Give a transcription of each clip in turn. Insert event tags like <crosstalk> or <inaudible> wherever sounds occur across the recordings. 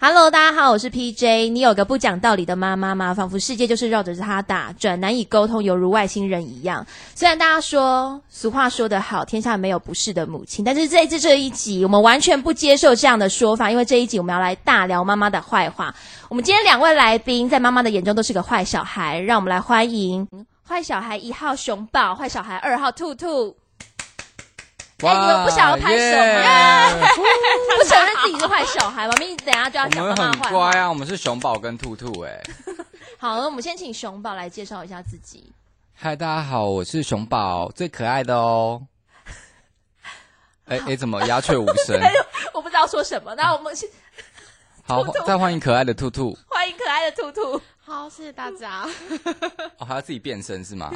Hello，大家好，我是 PJ。你有个不讲道理的妈妈吗？仿佛世界就是绕着她打转，难以沟通，犹如外星人一样。虽然大家说俗话说得好，天下没有不是的母亲，但是这一次这一集，我们完全不接受这样的说法，因为这一集我们要来大聊妈妈的坏话。我们今天两位来宾在妈妈的眼中都是个坏小孩，让我们来欢迎坏小孩一号熊宝，坏小孩二号兔兔。哎、你们不想要拍手吗？<laughs> 不承认自己是坏小孩吗？明明等下就要我讲妈们妈坏话。很乖啊，我们是熊宝跟兔兔哎、<laughs> 好，那我们先请熊宝来介绍一下自己。嗨，大家好，我是熊宝，最可爱的哦。<laughs> 哎哎，怎么鸦雀无声？我不知道说什么，那我们先好再欢迎可爱的兔兔。欢迎可爱的兔兔。好，谢谢大家。哦，还要自己变身是吗？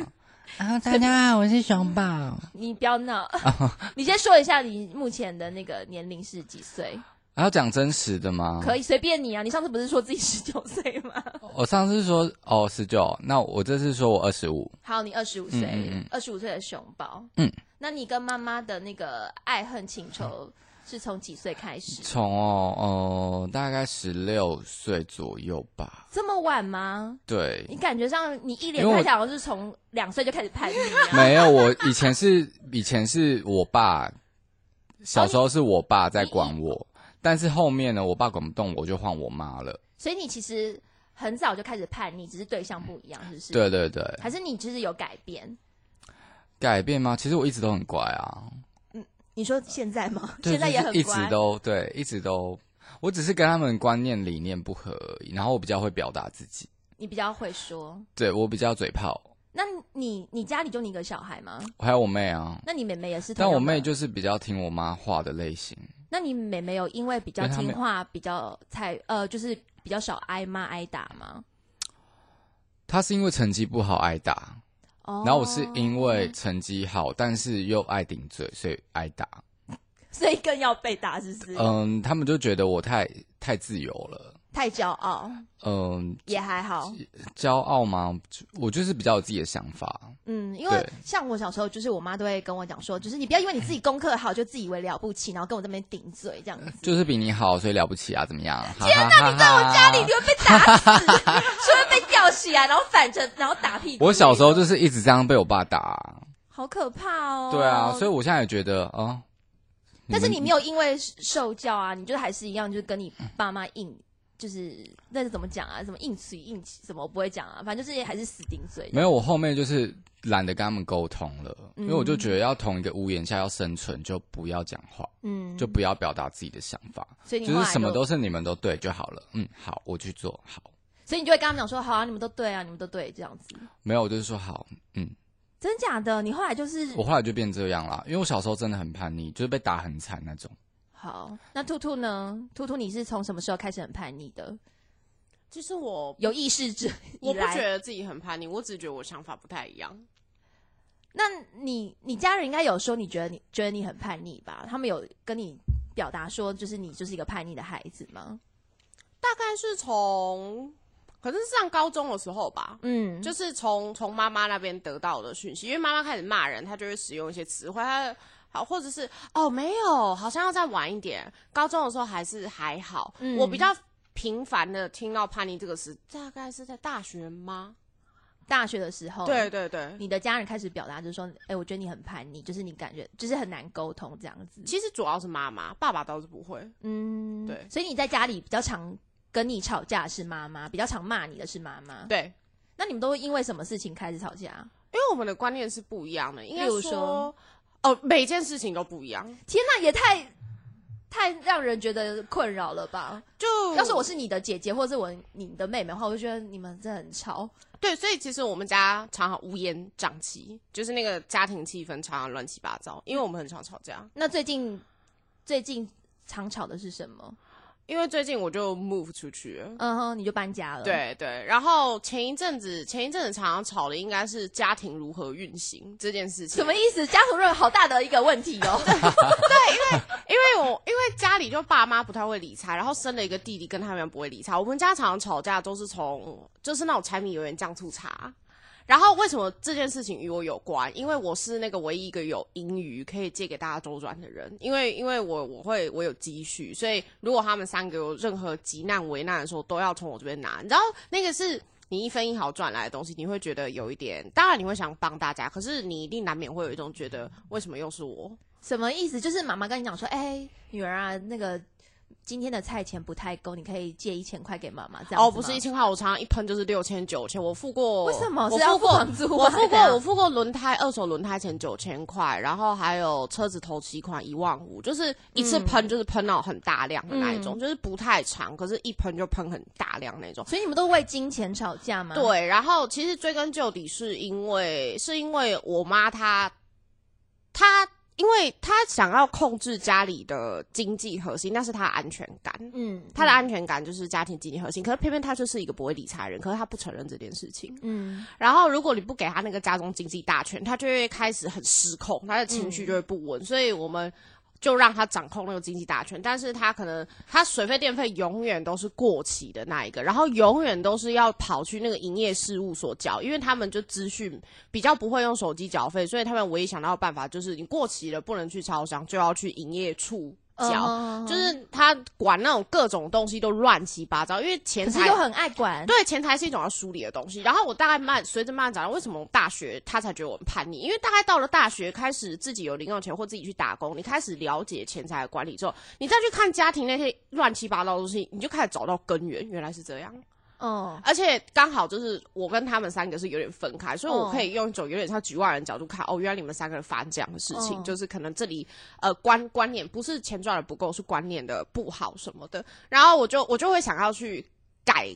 啊，大家好，我是熊宝。<laughs> 你不要闹，<laughs> 你先说一下你目前的那个年龄是几岁？还要讲真实的吗？可以随便你啊，你上次不是说自己十九岁吗？<laughs> 我上次说哦十九，那我这次说我二十五。好，你二十五岁二十五岁的熊宝。嗯，那你跟妈妈的那个爱恨情仇是从几岁开始？从哦哦、大概十六岁左右吧。这么晚吗？对，你感觉上你一脸因为我看起来好像是从两岁就开始叛逆啊。没有，我以前是以前是我爸，小时候是我爸在管我，但是后面呢，我爸管不动我，就换我妈了。所以你其实很早就开始叛逆，只是对象不一样，是不是？。对对对，还是你其实有改变？改变吗？其实我一直都很乖啊，你说现在吗？现在也很乖直。都对，一直都，我只是跟他们观念理念不合而已。然后我比较会表达自己，你比较会说。对我比较嘴炮。那你你家里就你一个小孩吗？还有我妹啊，那你妹妹也是但？我妹就是比较听我妈话的类型。那你妹妹有因为比较听话，比较才呃，就是比较少挨骂挨打吗？她是因为成绩不好挨打，哦然后我是因为成绩好，但是又爱顶嘴，所以挨打。<laughs> 所以更要被打，是不是？嗯，他们就觉得我太太自由了。太骄傲嗯，也还好，骄傲吗？我就是比较有自己的想法。嗯，因为像我小时候，就是我妈都会跟我讲说，就是你不要因为你自己功课好就自以为了不起，然后跟我这边顶嘴这样子。就是比你好，所以了不起啊？怎么样？天哪，你在我家里你会被打死，是会被吊起来，然后反着，然后打屁股。我小时候就是一直这样被我爸打。好可怕哦。对啊，所以我现在也觉得，哦，们但是你没有因为受教啊，你就还是一样，就是跟你爸妈硬，就是那是怎么讲啊？什么硬嘴硬气什么我不会讲啊，反正就是还是死顶嘴。没有，我后面就是懒得跟他们沟通了，嗯因为我就觉得要同一个屋檐下要生存，就不要讲话，嗯，就不要表达自己的想法，所以你就是什么都是你们都对就好了。嗯，好，我去做好。所以你就会跟他们讲说，好啊，你们都对啊，你们都对，这样子。没有，我就是说好，嗯，真假的？你后来就是我后来就变这样啦，因为我小时候真的很叛逆，就是被打很惨那种。好。那兔兔呢？兔兔，你是从什么时候开始很叛逆的？其实我有意识之 <laughs> 我不觉，得自己很叛逆，我只觉得我想法不太一样。那你你家人应该有说你觉得你觉得你很叛逆吧？他们有跟你表达说，就是你就是一个叛逆的孩子吗？大概是从可能是上高中的时候吧，嗯，就是从从妈妈那边得到的讯息，因为妈妈开始骂人，她就会使用一些词汇，她好或者是哦没有，好像要再晚一点。高中的时候还是还好，嗯我比较频繁的听到叛逆这个词，大概是在大学吗？大学的时候，对对对，你的家人开始表达，就是说，哎、我觉得你很叛逆，就是你感觉就是很难沟通这样子。其实主要是妈妈，爸爸倒是不会。嗯，对所以你在家里比较常跟你吵架是妈妈，比较常骂你的是妈妈。对，那你们都会因为什么事情开始吵架？因为我们的观念是不一样的，应该说，哦，每件事情都不一样。天哪，也太太让人觉得困扰了吧？就要是我是你的姐姐，或者是我你的妹妹的话，我就觉得你们真的很吵。对，所以其实我们家常常乌烟瘴气，就是那个家庭气氛常常乱七八糟，因为我们很常吵架。那最近最近常吵的是什么？因为最近我就 move 出去了。嗯哼，你就搬家了。，对对，然后前一阵子前一阵子常常吵的应该是家庭如何运行这件事情。什么意思？家徒润好大的一个问题哦。<laughs> 对因为我因为家里就爸妈不太会理财，然后生了一个弟弟，跟他们不会理财。我们家常常吵架都是从就是那种柴米油盐酱醋茶。然后为什么这件事情与我有关？因为我是那个唯一一个有盈余可以借给大家周转的人。因为因为我我会我有积蓄，所以如果他们三个有任何急难危难的时候，都要从我这边拿。你知道那个是你一分一毫赚来的东西，你会觉得有一点，当然你会想帮大家，可是你一定难免会有一种觉得为什么又是我？什么意思？就是妈妈跟你讲说，哎、女儿啊，那个今天的菜钱不太够，你可以借一千块给妈妈，这样哦，不是一千块，我常常一喷就是六千九千，我付过。为什么我付付过房租我付过，我付过轮胎二手轮胎钱九千块，然后还有车子头期款一万五，就是一次喷就是喷到很大量的那一种，嗯就是不太长，可是一喷就喷很大量那种。所以你们都为金钱吵架吗？，对，然后其实追根究底，是因为是因为我妈她她因为他想要控制家里的经济核心，那是他的安全感。嗯，他的安全感就是家庭经济核心，可是偏偏他就是一个不会理财人，可是他不承认这件事情。嗯，然后，如果你不给他那个家中经济大权，他就会开始很失控，他的情绪就会不稳。所以我们就让他掌控那个经济大权，但是他可能他水费电费永远都是过期的那一个，然后永远都是要跑去那个营业事务所缴，因为他们就资讯比较不会用手机缴费，所以他们唯一想到的办法就是你过期了不能去超商，就要去营业处缴。嗯就是他管那种各种东西都乱七八糟，因为钱财又很爱管。对，钱财是一种要梳理的东西。然后我大概慢随着慢慢长大，为什么我大学他才觉得我很叛逆？因为大概到了大学，开始自己有零用钱或自己去打工，你开始了解钱财的管理之后，你再去看家庭那些乱七八糟的东西，你就开始找到根源，原来是这样。嗯，而且刚好就是我跟他们三个是有点分开，所以我嗯可以用一种有点像局外人角度看，哦，原来你们三个人发生这样的事情，嗯就是可能这里呃观观念不是钱赚的不够，是观念的不好什么的，然后我就我就会想要去改。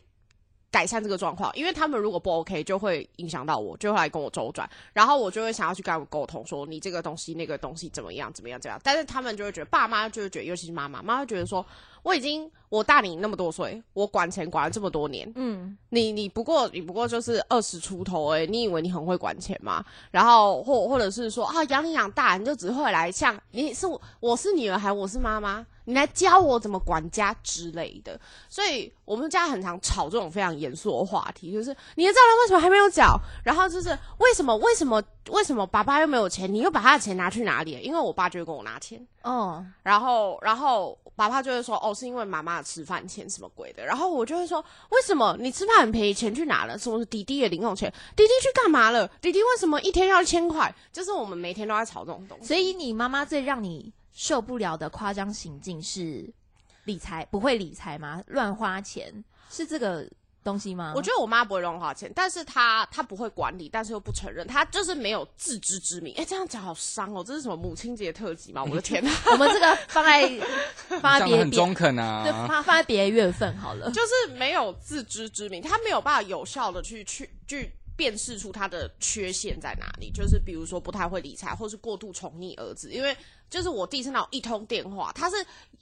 改善这个状况，因为他们如果不 OK，就会影响到我，就会来跟我周转，然后我就会想要去跟他们沟通，说你这个东西、那个东西怎么样、怎么样、怎么样。但是他们就会觉得，爸妈就会觉得，尤其是妈妈，妈妈会觉得说，我已经我大你那么多岁，我管钱管了这么多年，嗯，你你不过你不过就是二十出头哎、你以为你很会管钱吗？然后或或者是说啊养你养大，你就只会来像你是我我是女儿还我是妈妈，你来教我怎么管家之类的。所以我们家很常吵这种非常严肃的话题，就是你的账单为什么还没有缴？然后就是为什么为什么为什么爸爸又没有钱？你又把他的钱拿去哪里了？因为我爸就会跟我拿钱。哦，然后，然后爸爸就会说：“哦，是因为妈妈的吃饭钱什么鬼的。”然后我就会说：“为什么你吃饭很便宜，钱去哪了？什么是弟弟的零用钱？弟弟去干嘛了？弟弟为什么一天要一千块？就是我们每天都在吵这种东西。所以你妈妈最让你受不了的夸张行径是理财不会理财吗？乱花钱是这个东西吗？我觉得我妈不会乱花钱，但是她她不会管理，但是又不承认，她就是没有自知之明。哎，这样讲好伤哦！这是什么母亲节特辑吗？我的天哪！<laughs> 我们这个放在 <laughs> 放在别中肯对啊。放放在别的月份好了。就是没有自知之明，她没有办法有效的去去去辨识出他的缺陷在哪里。就是比如说不太会理财，或是过度宠溺儿子。因为就是我弟是那种一通电话，他是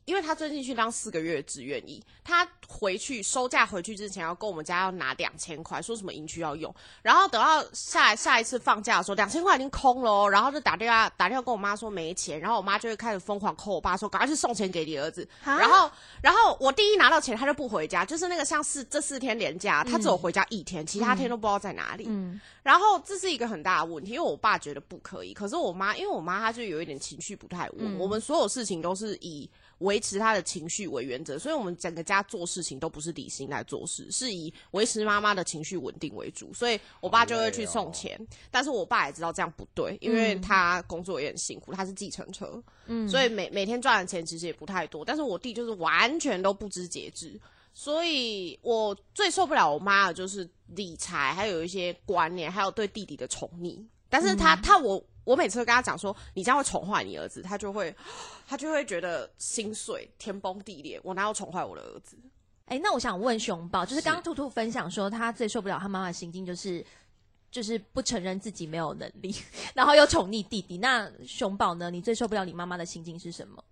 因为他最近去当四个月的志愿役，他回去收假回去之前要跟我们家要拿两千块，说什么营区要用，然后等到下下一次放假的时候，两千块已经空了哦，然后就打电话打电话跟我妈说没钱，然后我妈就会开始疯狂扣我爸说赶快去送钱给你儿子，啊然后然后我弟一拿到钱他就不回家，就是那个像四这四天连假，他只有回家一天，其他天都不知道在哪里。嗯，然后这是一个很大的问题，因为我爸觉得不可以，可是我妈因为我妈她就有一点情绪不太稳，嗯。我们所有事情都是以维持她的情绪为原则，所以我们整个家做事情都不是理性来做事，是以维持妈妈的情绪稳定为主，所以我爸就会去送钱，但是我爸也知道这样不对，因为嗯。他工作也很辛苦，他是计程车，嗯。所以每每天赚的钱其实也不太多，但是我弟就是完全都不知节制，所以我最受不了我妈的就是理财，还有一些观念，还有对弟弟的宠溺。但是他、他我我每次都跟他讲说，你这样会宠坏你儿子，他就会 <laughs> 他就会觉得心碎、天崩地裂。我哪有宠坏我的儿子？哎、那我想问熊宝，就是是刚刚兔兔分享说，他最受不了他妈妈的行径就是。就是不承认自己没有能力，<laughs> 然后又宠溺弟弟。那熊宝呢？你最受不了你妈妈的心境是什么？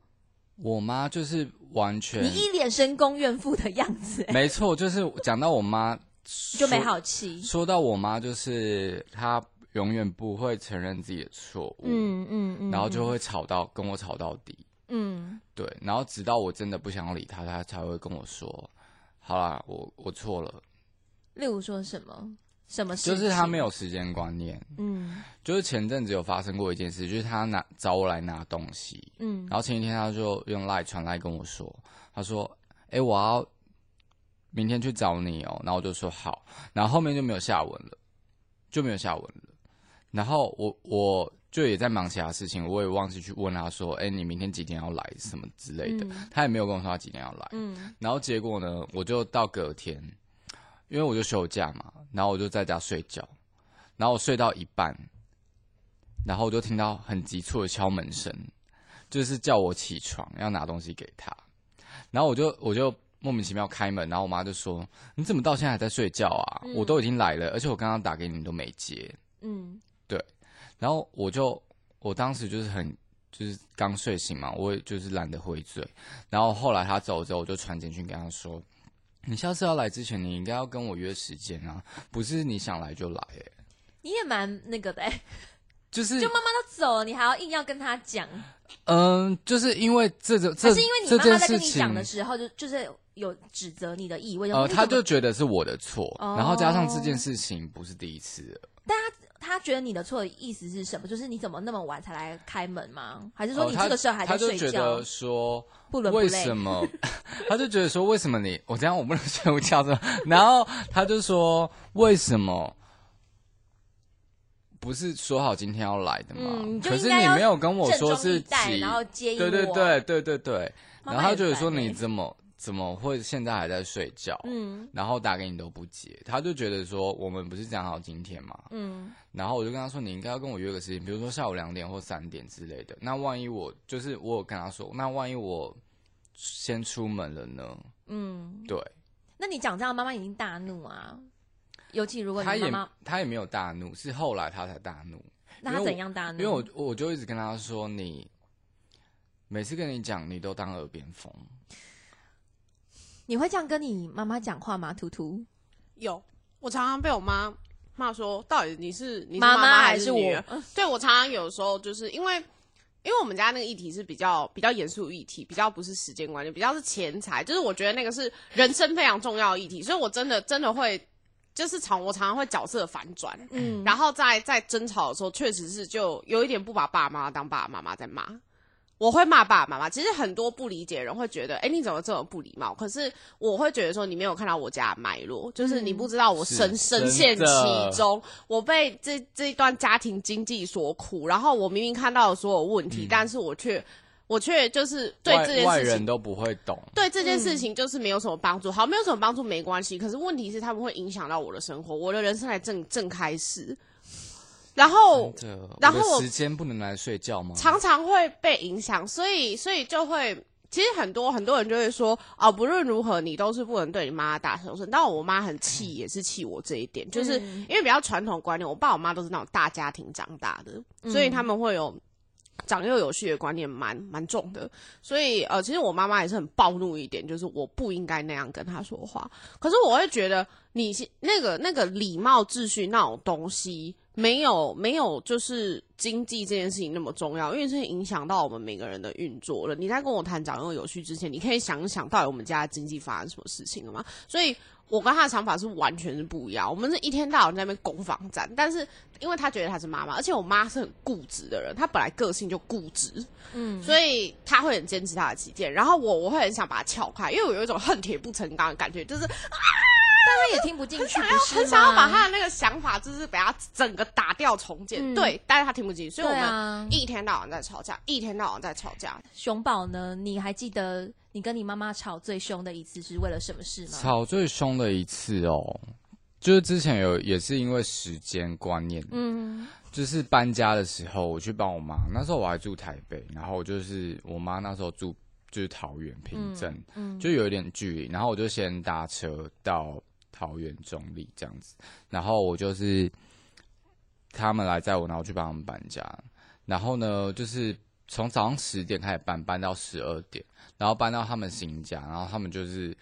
我妈就是完全你一脸深宫怨妇的样子、哎 <laughs> 没错，就是讲到我妈 <laughs> 就没好气。说到我妈，就是她永远不会承认自己的错误，嗯嗯嗯，然后就会吵到跟我吵到底，嗯。对，然后直到我真的不想理她，她才会跟我说，好啦，我我错了，例如说什么什么事，就是他没有时间观念，嗯。就是前阵子有发生过一件事，就是他拿找我来拿东西，嗯。然后前一天他就用赖传来跟我说，他说，哎、我要明天去找你哦，然后我就说好，然后后面就没有下文了，就没有下文了。然后我我就也在忙其他事情，我也忘记去问他说，哎、你明天几点要来？什么之类的，嗯。他也没有跟我说他几点要来。嗯。然后结果呢，我就到隔天，因为我就休假嘛，然后我就在家睡觉，然后我睡到一半，然后我就听到很急促的敲门声，就是叫我起床要拿东西给他，然后我就我就莫名其妙开门，然后我妈就说：“你怎么到现在还在睡觉啊？嗯我都已经来了，而且我刚刚打给你你都没接。嗯”对然后我就我当时就是很就是刚睡醒嘛，我也就是懒得回嘴。然后后来他走之后，我就传简讯跟他说：“你下次要来之前，你应该要跟我约时间啊，不是你想来就来、欸。”你也蛮那个的、哎 <laughs> 就是就妈妈都走了，你还要硬要跟他讲，嗯，就是因为这个这还是因为你妈妈在跟你讲的时候，就就是有指责你的意味，呃，你怎么他就觉得是我的错，哦然后加上这件事情不是第一次了，他觉得你的错的意思是什么？就是你怎么那么晚才来开门吗？还是说你这个时候还在他就睡觉？说不伦不类为什。么？<laughs> 他就觉得说为什么你我这样我不能睡午觉的，然后他就说为什么？不是说好今天要来的吗？嗯可是你没有跟我说是重以待，几，然后接应对对对对对对，然后他觉得说你怎么怎么会现在还在睡觉？嗯然后打给你都不接，他就觉得说我们不是讲好今天吗，嗯然后我就跟他说你应该要跟我约个时间，比如说下午两点或三点之类的。那万一我就是我有跟他说，那万一我先出门了呢？嗯，对，那你讲这样，妈妈已经大怒啊。尤其如果他也你妈妈，他也没有大怒，是后来他才大怒，那他怎样大怒？因为我我就一直跟他说你。每次跟你讲，你都当耳边风。你会这样跟你妈妈讲话吗？图图，有，我常常被我妈骂说，到底你是你妈妈还是我？对我常常有时候就是因为。因为我们家那个议题是比较比较严肃的议题，比较不是时间观念，比较是钱财，就是我觉得那个是人生非常重要的议题，所以我真的真的会，就是常我常常会角色反转，嗯，然后在在争吵的时候，确实是就有一点不把爸妈当爸爸妈妈在骂。我会骂爸爸妈妈，其实很多不理解的人会觉得，哎，你怎么这么不礼貌？可是我会觉得说，你没有看到我家的脉络，就是你不知道我深、是深陷其中，我被这这一段家庭经济所苦，然后我明明看到了所有问题，但是我却我却就是对外这件事情。外人都不会懂。对这件事情就是没有什么帮助，好，没有什么帮助没关系。可是问题是，他们会影响到我的生活，我的人生才正正开始。然后然后时间不能来睡觉吗？常常会被影响，所以所以就会，其实很多很多人就会说，哦，不论如何，你都是不能对你妈大声声。但我妈很气，也是气我这一点，就是嗯因为比较传统观念，我爸我妈都是那种大家庭长大的，所以他们会有。长幼有序的观念蛮蛮重的，所以呃，其实我妈妈也是很暴怒一点，就是我不应该那样跟她说话。可是我会觉得你那个那个礼貌秩序那种东西，没有没有就是经济这件事情那么重要，因为是影响到我们每个人的运作了。你在跟我谈长幼有序之前，你可以想一想到底我们家的经济发生什么事情了吗？所以。我跟他的想法是完全是不一样，我们是一天到晚在那边攻防战，但是因为他觉得他是妈妈，而且我妈是很固执的人，她本来个性就固执，嗯，所以他会很坚持他的己见，然后我我会很想把它撬开，因为我有一种恨铁不成钢的感觉，就是他也听不进去，很想要把吗他的那个想法，就是把他整个打掉重建。嗯对，但是他听不进去，所以我们一天到晚在吵架，一天到晚在吵架。熊宝呢？你还记得你跟你妈妈吵最凶的一次是为了什么事吗？吵最凶的一次哦，就是之前有也是因为时间观念，嗯就是搬家的时候，我去帮我妈，那时候我还住台北，然后我就是我妈那时候住就是桃园平镇，嗯，就有一点距离，然后我就先搭车到桃园中立这样子，然后我就是他们来载我，然后去帮他们搬家，然后呢，就是从早上十点开始搬，搬到十二点，然后搬到他们新家，然后他们就是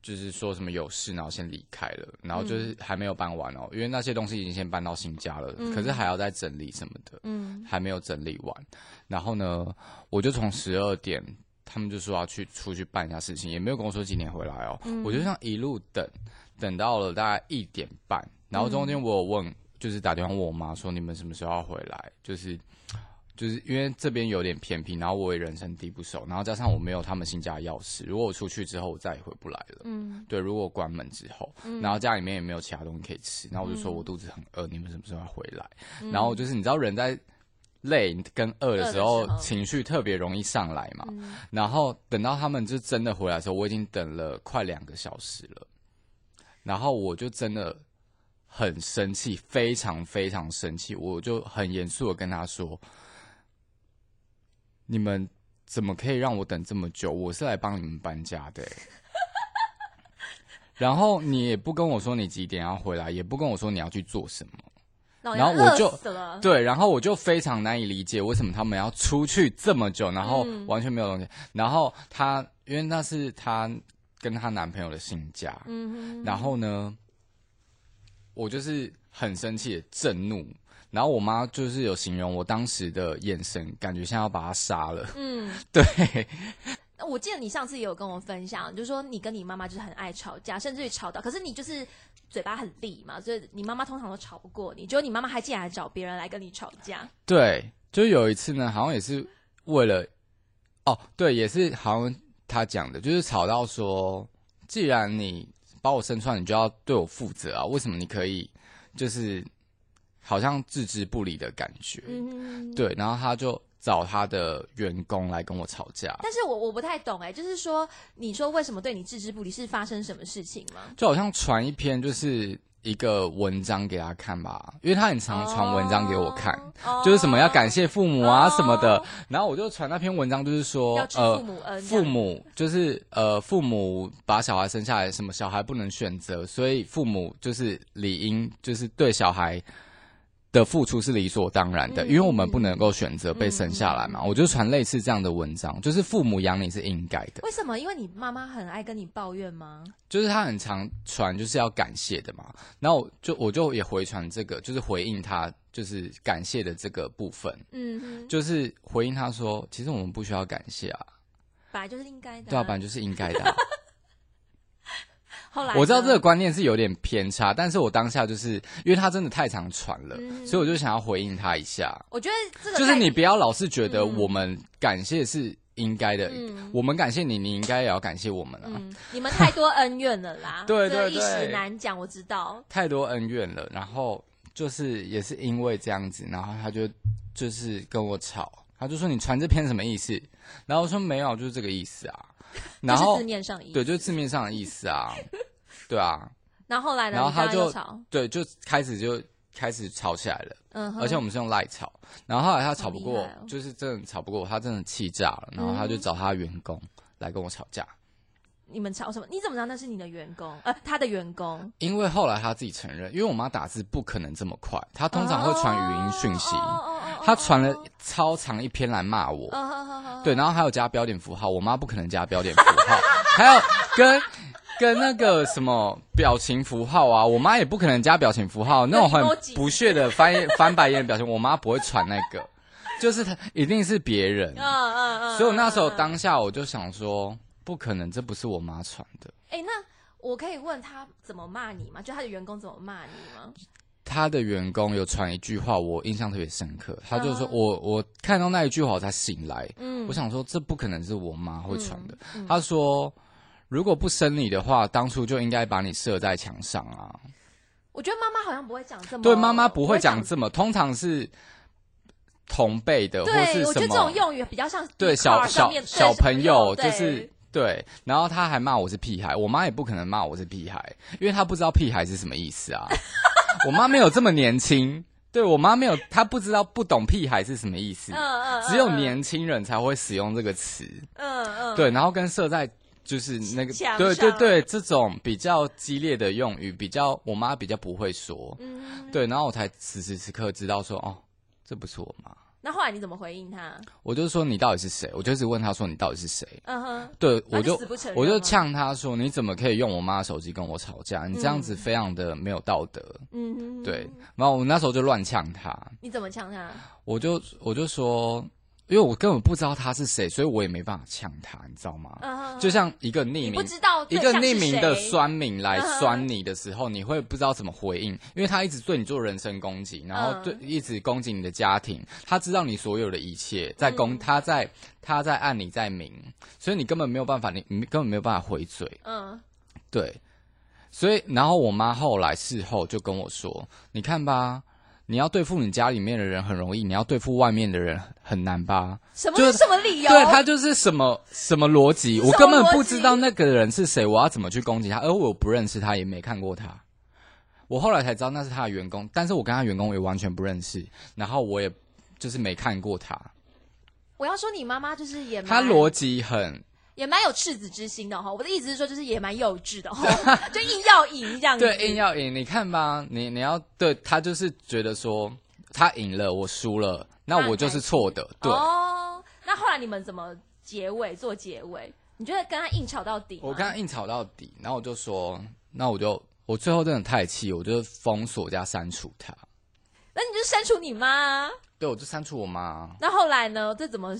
就是说什么有事，然后先离开了，然后就是还没有搬完哦，因为那些东西已经先搬到新家了，可是还要再整理什么的，嗯。还没有整理完。然后呢，我就从十二点，他们就说要去出去办一下事情，也没有跟我说几点回来哦。我就这样一路等，等到了大概一点半，然后中间我有问，就是打电话问我妈说你们什么时候要回来，就是。就是因为这边有点偏僻，然后我也人生地不熟，然后加上我没有他们新家的钥匙，如果我出去之后我再也回不来了。嗯对，如果关门之后，然后家里面也没有其他东西可以吃，然后我就说我肚子很饿，你们什么时候要回来？然后就是你知道人在累跟饿的时候，情绪特别容易上来嘛。嗯然后等到他们就真的回来的时候，我已经等了快两个小时了，然后我就真的很生气，非常非常生气，我就很严肃的跟他说：“你们怎么可以让我等这么久？我是来帮你们搬家的欸、<laughs> 然后你也不跟我说你几点要回来，也不跟我说你要去做什么。然然后我就对，然后我就非常难以理解为什么他们要出去这么久，然后嗯完全没有东西。然后她，因为那是她跟她男朋友的新家，嗯哼，然后呢，我就是很生气震怒。然后我妈就是有形容我当时的眼神，感觉像要把她杀了。嗯。对，那我记得你上次也有跟我分享，就是说你跟你妈妈就是很爱吵架，甚至于吵到，可是你就是嘴巴很利嘛，所以你妈妈通常都吵不过你，结果你妈妈还竟然找别人来跟你吵架。对，就有一次呢，好像也是为了，哦，对，也是好像他讲的，就是吵到说，既然你把我生出来，你就要对我负责啊，为什么你可以就是好像置之不理的感觉？嗯，。对，然后他就找他的员工来跟我吵架，但是我我不太懂哎、就是说，你说为什么对你置之不理，是发生什么事情吗？就好像传一篇就是一个文章给他看吧，因为他很常传文章给我看。哦就是什么要感谢父母啊哦什么的，然后我就传那篇文章，就是说呃父母恩，父母就是呃，父母把小孩生下来，什么小孩不能选择，所以父母就是理应就是对小孩的付出是理所当然的，嗯因为我们不能够选择被生下来嘛。我就传类似这样的文章，就是父母养你是应该的，为什么？因为你妈妈很爱跟你抱怨吗？就是她很常传就是要感谢的嘛。然后我就我就也回传这个，就是回应他就是感谢的这个部分，嗯，就是回应他说，其实我们不需要感谢啊，本来就是应该的、对啊，本来就是应该的啊、后来我知道这个观念是有点偏差，但是我当下就是因为他真的太常传了，嗯。所以我就想要回应他一下，我觉得这个就是你不要老是觉得嗯。我们感谢是应该的，嗯。我们感谢你，你应该也要感谢我们啊，嗯，你们太多恩怨了啦，<laughs> 对对这个一时难讲，我知道。太多恩怨了，然后就是也是因为这样子，然后他就就是跟我吵，他就说你传这篇什么意思？然后我说没有，就是这个意思啊，<laughs> 然后字面上意思。对，就是字面上的意思啊，<laughs> 对啊，然后后来呢？然后他就对，就开始就开始吵起来了。嗯，而且我们是用赖吵，然后后来他吵不过，就是真的吵不过，他真的气炸了，然后他就嗯找他员工来跟我吵架，你们吵什么？你怎么知道那是你的员工？呃，他的员工因为后来他自己承认，因为我妈打字不可能这么快，她通常会传语音讯息，她传了超长一篇来骂我，对，然后还有加标点符号，我妈不可能加标点符号，<laughs> 还有跟。跟那个什么表情符号啊，我妈也不可能加表情符号，那种很不屑的翻 <laughs> 翻白眼的表情，我妈不会传那个，就是她一定是别人。嗯嗯嗯。所以我那时候当下我就想说，不可能，这不是我妈传的。哎，那我可以问他怎么骂你吗？就他的员工怎么骂你吗？他的员工有传一句话，我印象特别深刻。他就说嗯我我看到那一句话我才醒来，嗯我想说这不可能是我妈会传的。嗯嗯他说如果不生你的话，当初就应该把你射在墙上啊。我觉得妈妈好像不会讲这么，对，妈妈不会讲讲。这么，通常是同辈的或是对，我觉得这种。用语比较像对小小小朋友就是对，然后他还骂我是屁孩，我妈也不可能骂我是屁孩，因为她不知道屁孩是什么意思啊。我妈没有这么年轻，对我妈没有，她不知道不懂屁孩是什么意思，嗯嗯，只有嗯年轻人才会使用这个词。嗯嗯对，然后跟设在就是那个对对对，这种比较激烈的用语，比较我妈比较不会说。嗯，对，然后我才此时此刻知道说，哦，这不是我妈。那后来你怎么回应他？我就说你到底是谁？我就一直问他说你到底是谁？嗯哼，对，我就我就呛他说你怎么可以用我妈的手机跟我吵架？你这样子非常的没有道德。嗯哼，对，然后我那时候就乱呛他，你怎么呛他？我就我就说，因为我根本不知道他是谁，所以我也没办法呛他，你知道吗？就像一个匿名不知道一个匿名的酸民来酸你的时候，你会不知道怎么回应，因为他一直对你做人身攻击，然后嗯。对、一直攻击你的家庭，他知道你所有的一切，在攻、嗯。他在他在暗你在明，所以你根本没有办法，你你根本没有办法回嘴，嗯。对，所以然后我妈后来事后就跟我说，你看吧。你要对付你家里面的人很容易，你要对付外面的人很难吧？什么就是什么理由？对他就是什么什么逻辑，我根本不知道那个人是谁，我要怎么去攻击他？而我不认识他，也没看过他。我后来才知道那是他的员工，但是我跟他员工也完全不认识，然后我也就是没看过他。我要说你妈妈就是也蛮他逻辑很也蛮有赤子之心的哈。我的意思是说，就是也蛮幼稚的哈，<laughs> 就硬要赢这样子。对，硬要赢。你看吧，你你要对他就是觉得说他赢了，我输了，那我就是错的。对，哦，那后来你们怎么结尾做结尾？你觉得跟他硬吵到底？我跟他硬吵到底，然后我就说，那我就我最后真的太气，我就封锁加删除他。那你就删除你妈啊。对，我就删除我妈。那后来呢？这怎么？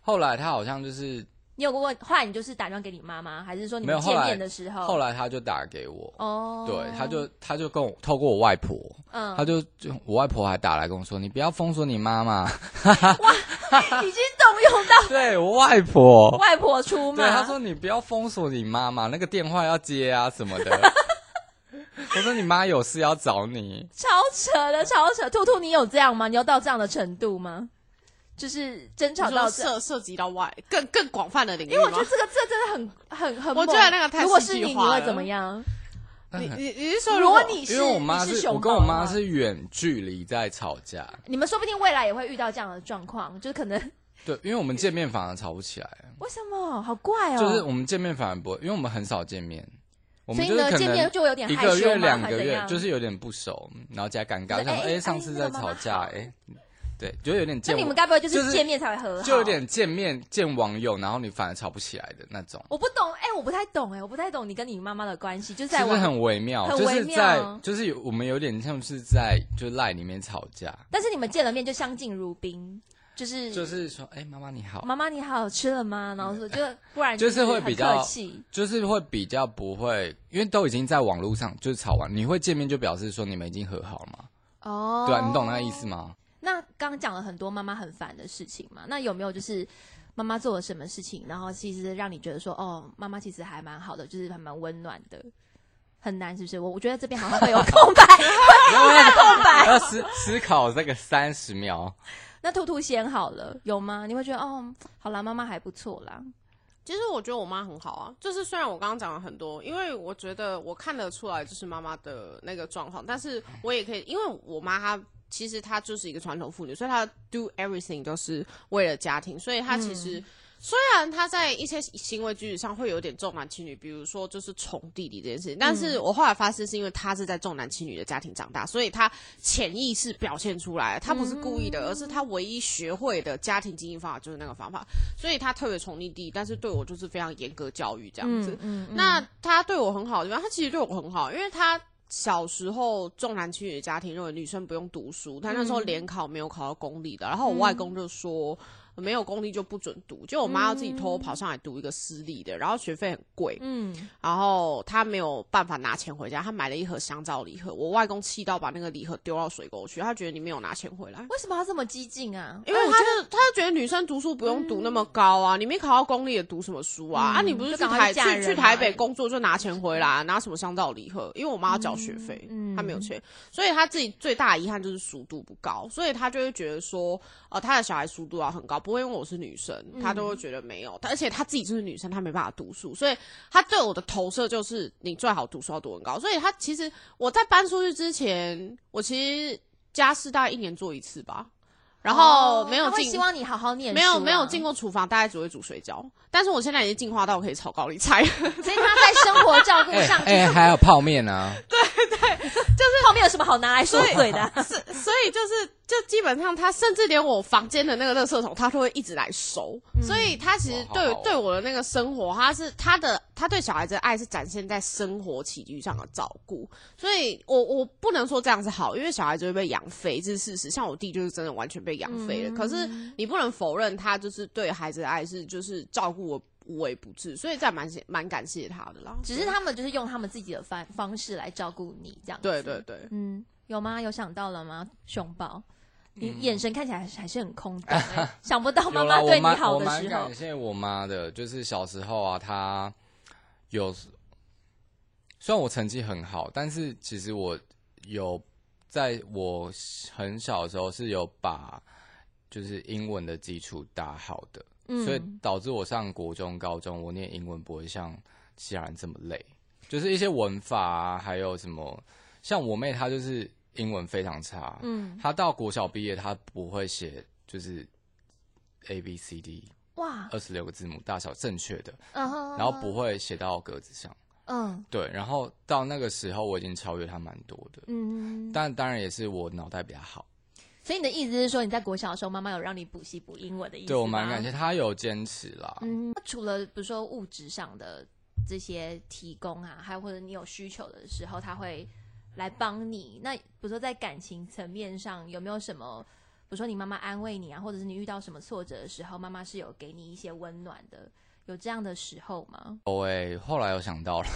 后来他好像就是你有过问，后来你就是打电话给你妈妈，还是说你们见面的时候？后来他就打给我，哦，对，他就他就跟我透过我外婆，嗯，他就就我外婆还打来跟我说，你不要封锁你妈妈，已经动用到 <laughs> 对我外婆，<laughs> 外婆出马。对，他说你不要封锁你妈妈，那个电话要接啊什么的。<laughs> 我说你妈有事要找你，超扯的，超扯。兔兔，你有这样吗？你要到这样的程度吗？就是争吵到涉涉及到外更更广泛的领域因为我觉得？这个这真的很很很猛。我觉得那个太如果是你，戏剧化了你会怎么样？你你你是说如如果果你是因为我妈是是熊我跟我妈是远距离在吵架，你们说不定未来也会遇到这样的状况，就是可能 <laughs> 对，因为我们见面反而吵不起来，为什么好怪哦？就是我们见面反而不会，因为我们很少见面，我所以呢，们就是可见面能就有点一个月、害羞？两个月，就是有点不熟，然后加尴尬，就是哎想说哎，上次在吵架，好哎，对，就有点那你们该不会就就是是见面才会和好？就有点见面见网友，然后你反而吵不起来的那种，我不懂，哎、我不太懂，哎，我不太懂你跟你妈妈的关系，就是在网，很微妙？就很微妙是在就是有我们有点像是在就赖里面吵架，但是你们见了面就相敬如宾，就是就是说哎妈妈你好，妈妈你好，吃了吗？然后说就不然就是会比较就是会比较不会，因为都已经在网络上就是吵完，你会见面就表示说你们已经和好了吗？哦，对啊，你懂那个意思？吗？那刚刚讲了很多妈妈很烦的事情嘛，那有没有就是妈妈做了什么事情，然后其实让你觉得说，哦，妈妈其实还蛮好的，就是还蛮温暖的？很难是不是？我我觉得这边好像会有空白。空白，<laughs> 要思思考这个三十秒。那兔兔先好了，有吗？你会觉得哦，好啦，妈妈还不错啦。其实我觉得我妈很好啊，就是虽然我刚刚讲了很多，因为我觉得我看得出来就是妈妈的那个状况，但是我也可以，因为我妈她其实她就是一个传统妇女，所以她 do everything 都是为了家庭，所以她其实、虽然她在一些行为举止上会有点重男轻女，比如说就是宠弟弟这件事情，但是我后来发现是因为她是在重男轻女的家庭长大，所以她潜意识表现出来，她不是故意的，而是她唯一学会的家庭经营方法就是那个方法，所以她特别宠溺弟，但是对我就是非常严格教育这样子。嗯嗯。那他对我很好的地方，他其实对我很好，因为他小时候重男轻女的家庭认为女生不用读书，他那时候联考没有考到公立的，然后我外公就说。没有公立就不准读，就我妈要自己偷偷跑上来读一个私立的，然后学费很贵，嗯，然后她没有办法拿钱回家，她买了一盒香皂礼盒，我外公气到把那个礼盒丢到水沟去，他觉得你没有拿钱回来。为什么要这么激进啊？因为他就他就觉得女生读书不用读那么高啊，你没考到公立也读什么书啊？嗯啊，你不是就赶快去台去去台北工作就拿钱回来，拿什么香皂礼盒？因为我妈要缴学费，嗯她没有钱，所以她自己最大的遗憾就是熟度不高，所以她就会觉得说，呃，她的小孩熟度要很高，不会因为我是女生，他都会觉得没有，而且她自己就是女生，她没办法读书，所以她对我的投射就是你最好读书要读很高，所以她其实我在搬出去之前，我其实家事大概一年做一次吧。然后没有进，哦希望你好好念书啊，没有没有进过厨房，大概只会煮水饺。但是我现在已经进化到可以炒高丽菜，所以他在生活照顾哎上，哎，还有泡面啊，<laughs> 对对就是泡面有什么好拿来说嘴的啊？是，所以就是，就基本上他甚至连我房间的那个垃圾桶，他都会一直来收。所以他其实对好好哦对我的那个生活，他是他的他对小孩子的爱是展现在生活起居上的照顾。所以我我不能说这样是好，因为小孩子会被养废，这是事实。像我弟就是真的完全被养废了。可是你不能否认他就是对孩子的爱是就是照顾我无微不至，所以这还蛮蛮感谢他的啦。只是他们就是用他们自己的方方式来照顾你，这样子。对对对。嗯，有吗？有想到了吗？熊宝，你眼神看起来还是还是很空洞、欸，想不到妈妈对你好的时候我感。谢我妈的，就是小时候啊，她有虽然我成绩很好，但是其实我有在我很小的时候是有把就是英文的基础打好的，嗯所以导致我上国中、高中，我念英文不会像其他人这么累，就是一些文法啊，还有什么，像我妹她就是英文非常差，嗯，他到国小毕业，他不会写就是 A B C D 哇，二十六个字母大小正确的，嗯哼，然后不会写到格子上。嗯。对，然后到那个时候我已经超越他蛮多的，嗯，但当然也是我脑袋比较好。所以你的意思是说，你在国小的时候，妈妈有让你补习补英文的意思对我蛮感谢，她有坚持啦。嗯，除了比如说物质上的这些提供啊，还有或者你有需求的时候，他会来帮你。那比如说在感情层面上，有没有什么，比如说你妈妈安慰你啊，或者是你遇到什么挫折的时候，妈妈是有给你一些温暖的，有这样的时候吗？哦哎，后来有想到了，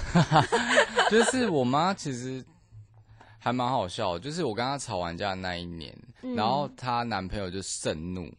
<laughs> 就是我妈其实还蛮好笑的，就是我跟她吵完架那一年，嗯然后她男朋友就盛怒，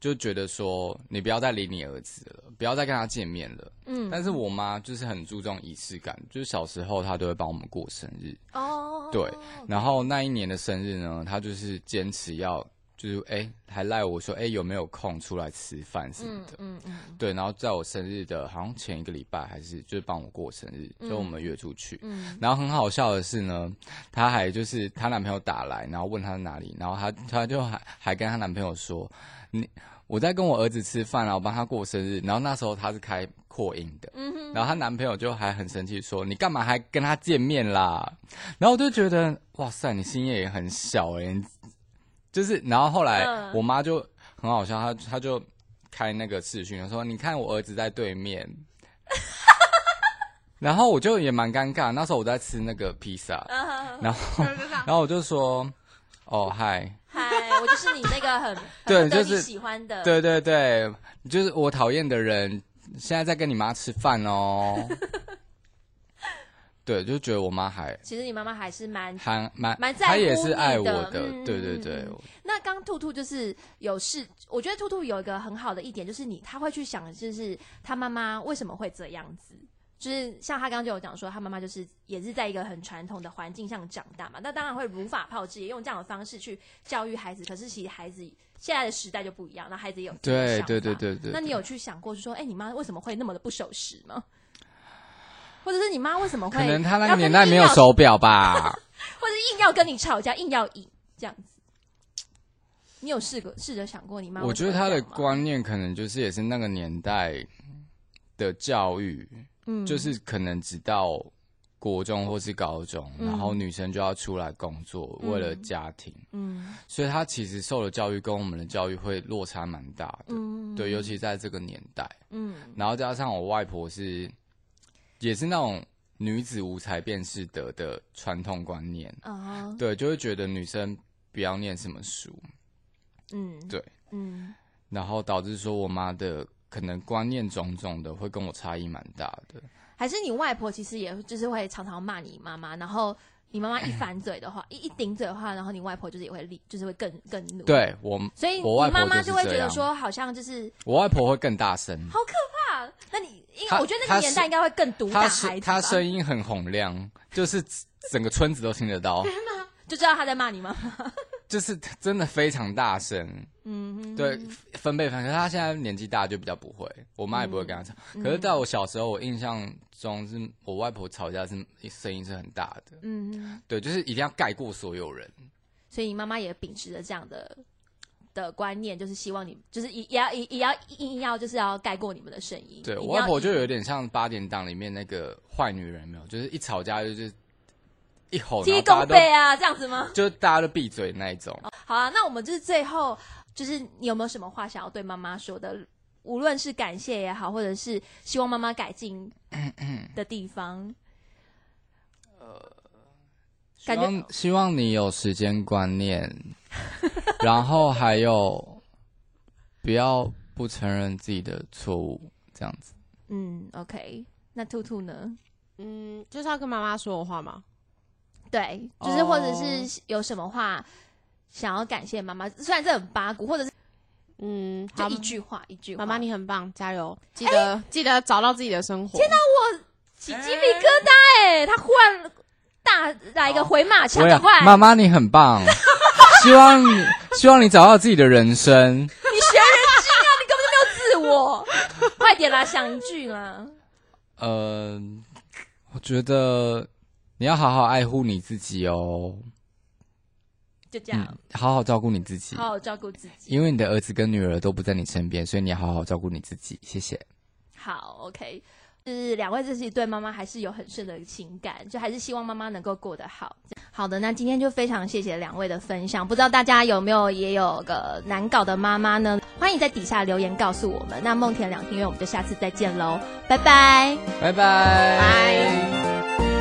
就觉得说你不要再理你儿子了，不要再跟他见面了。嗯，但是我妈就是很注重仪式感，就是小时候她都会帮我们过生日，哦，对然后那一年的生日呢，她就是坚持要，就是哎、还赖我说哎、有没有空出来吃饭什么嗯的。嗯嗯对，然后在我生日的，好像前一个礼拜还是就是帮我过生日，所以我们约出去。嗯然后很好笑的是呢，她还就是她男朋友打来，然后问她在哪里，然后她她就还还跟她男朋友说，你我在跟我儿子吃饭啊，我帮他过生日。然后那时候他是开扩音的，嗯，然后她男朋友就还很生气说，你干嘛还跟他见面啦？然后我就觉得哇塞，你心眼也很小哎、你就是然后后来嗯我妈就很好笑，她她就开那个视讯说，你看我儿子在对面。然后我就也蛮尴尬，那时候我在吃那个披萨，啊然后然后我就说，哦，嗨，我就是你那个很 <laughs> 对很就是喜欢的，对对对，就是我讨厌的人，现在在跟你妈吃饭哦。<laughs> 对，就觉得我妈还其实你妈妈还是蛮还蛮蛮在乎她也是爱我你的对对对那刚兔兔就是有事，我觉得兔兔有一个很好的一点，就是你他会去想，就是他妈妈为什么会这样子。就是像他刚刚就有讲说，他妈妈就是也是在一个很传统的环境上长大嘛，那当然会如法炮制，也用这样的方式去教育孩子。可是其实孩子现在的时代就不一样，那孩子也有对对对对对。那你有去想过，是说，哎、你妈为什么会那么的不守时吗？或者是你妈为什么会可能她那个年代没有手表吧？<laughs> 或者硬要跟你吵架，硬要赢这样子。你有试过试着想过你妈？我觉得她的，观念可能就是也是那个年代的教育，嗯。就是可能直到国中或是高中，嗯。然后女生就要出来工作，嗯。为了家庭，嗯。所以她其实受的教育跟我们的教育会落差蛮大的。嗯对，尤其在这个年代，嗯。然后加上我外婆是，也是那种女子无才便是德的传统观念，啊对，就会觉得女生不要念什么书，嗯。对，嗯。然后导致说我妈的可能观念种种的会跟我差异蛮大的。还是你外婆其实也就是会常常骂你妈妈，然后你妈妈一反嘴的话，<laughs> 一一顶嘴的话，然后你外婆就是也会立，就是会更更怒。，对我，所以你妈妈会觉得说，好像就是我外婆会更大声，好可怕。那你因为我觉得那个年代应该会更毒打孩子她声音很洪亮，就是整个村子都听得到，<laughs> 就知道她在骂你妈妈？<laughs> 就是真的非常大声。嗯，对，分贝分，可是她现在年纪大就比较不会，我妈也不会跟她吵。嗯可是在我小时候，我印象中是我外婆吵架是声音是很大的，嗯，对，就是一定要盖过所有人。所以你妈妈也秉持着这样的的观念，就是希望你就是也也要也也要硬要就是要盖过你们的声音。对我外婆就有点像八点档里面那个坏女人，没有，就是一吵架就是一吼，然踢后大家都拱背啊，这样子吗？就大家都闭嘴那一种。好啊，那我们就是最后，就是你有没有什么话想要对妈妈说的？无论是感谢也好，或者是希望妈妈改进的地方，希感觉望希望你有时间观念，<laughs> 然后还有不要不承认自己的错误，这样子。嗯，OK。那兔兔呢？嗯，就是要跟妈妈说的话吗？对，就是或者哦是有什么话想要感谢妈妈，虽然这很八股，或者是嗯，好就一，句话一句话。妈妈你很棒，加油！记得、记得找到自己的生活。天哪，起鸡皮疙瘩哎、他忽然大来一个回马枪，对啊赶快，妈妈你很棒，<laughs> 希望你希望你找到自己的人生。你学人精啊，你根本就没有自我，快点啦，想一句啦。呃，我觉得你要好好爱护你自己哦，就这样嗯，，好好照顾你自己，好好照顾自己。因为你的儿子跟女儿都不在你身边，所以你要好好照顾你自己。谢谢。好，OK，就是两位自己对妈妈还是有很深的情感，就还是希望妈妈能够过得好。好的，那今天就非常谢谢两位的分享，不知道大家有没有也有个难搞的妈妈呢？欢迎在底下留言告诉我们。那梦田两厅院，我们就下次再见喽，拜拜。拜拜。拜。